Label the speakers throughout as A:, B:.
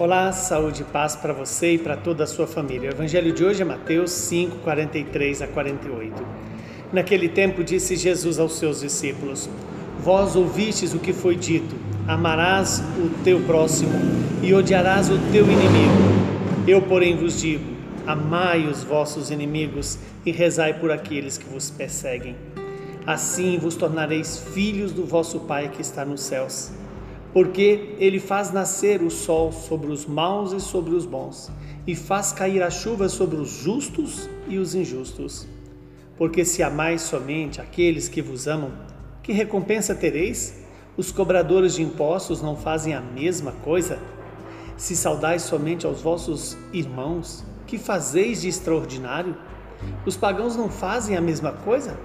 A: Olá, saúde e paz para você e para toda a sua família. O evangelho de hoje é Mateus 5, 43 a 48. Naquele tempo disse Jesus aos seus discípulos: Vós ouvistes o que foi dito: Amarás o teu próximo e odiarás o teu inimigo. Eu, porém, vos digo: Amai os vossos inimigos e rezai por aqueles que vos perseguem. Assim vos tornareis filhos do vosso Pai que está nos céus porque ele faz nascer o sol sobre os maus e sobre os bons, e faz cair a chuva sobre os justos e os injustos. Porque se amais somente aqueles que vos amam, que recompensa tereis? Os cobradores de impostos não fazem a mesma coisa? Se saudais somente aos vossos irmãos, que fazeis de extraordinário? Os pagãos não fazem a mesma coisa?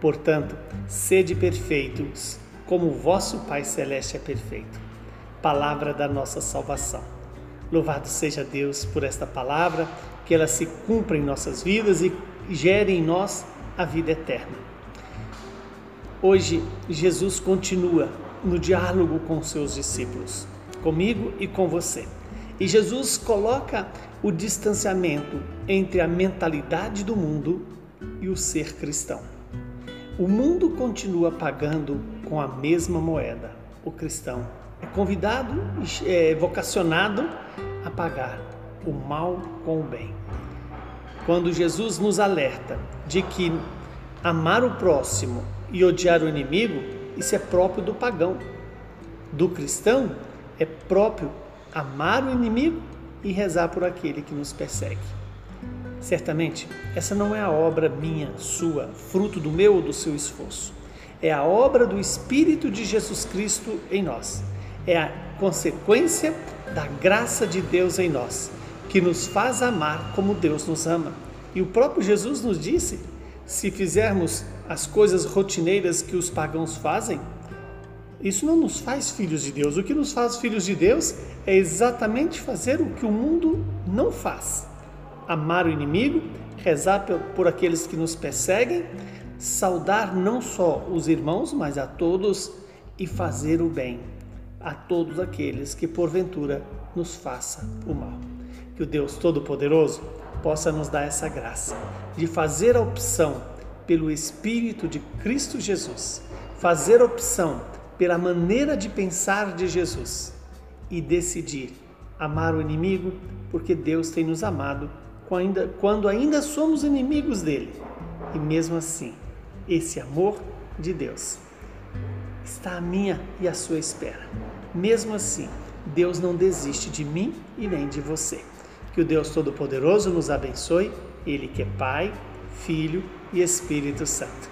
A: Portanto, sede perfeitos, como o vosso Pai Celeste é perfeito. Palavra da nossa salvação. Louvado seja Deus por esta palavra, que ela se cumpra em nossas vidas e gere em nós a vida eterna. Hoje, Jesus continua no diálogo com seus discípulos, comigo e com você. E Jesus coloca o distanciamento entre a mentalidade do mundo e o ser cristão. O mundo continua pagando com a mesma moeda. O cristão é convidado, é vocacionado a pagar o mal com o bem. Quando Jesus nos alerta de que amar o próximo e odiar o inimigo, isso é próprio do pagão. Do cristão é próprio amar o inimigo e rezar por aquele que nos persegue. Certamente, essa não é a obra minha, sua, fruto do meu ou do seu esforço. É a obra do Espírito de Jesus Cristo em nós. É a consequência da graça de Deus em nós, que nos faz amar como Deus nos ama. E o próprio Jesus nos disse: se fizermos as coisas rotineiras que os pagãos fazem, isso não nos faz filhos de Deus. O que nos faz filhos de Deus é exatamente fazer o que o mundo não faz amar o inimigo, rezar por aqueles que nos perseguem, saudar não só os irmãos, mas a todos e fazer o bem a todos aqueles que porventura nos faça o mal. Que o Deus Todo-Poderoso possa nos dar essa graça de fazer a opção pelo Espírito de Cristo Jesus, fazer opção pela maneira de pensar de Jesus e decidir amar o inimigo porque Deus tem nos amado quando ainda somos inimigos dele. E mesmo assim, esse amor de Deus está à minha e à sua espera. Mesmo assim, Deus não desiste de mim e nem de você. Que o Deus Todo-Poderoso nos abençoe, Ele que é Pai, Filho e Espírito Santo.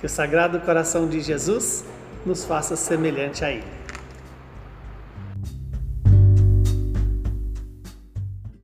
A: Que o Sagrado Coração de Jesus nos faça semelhante a Ele.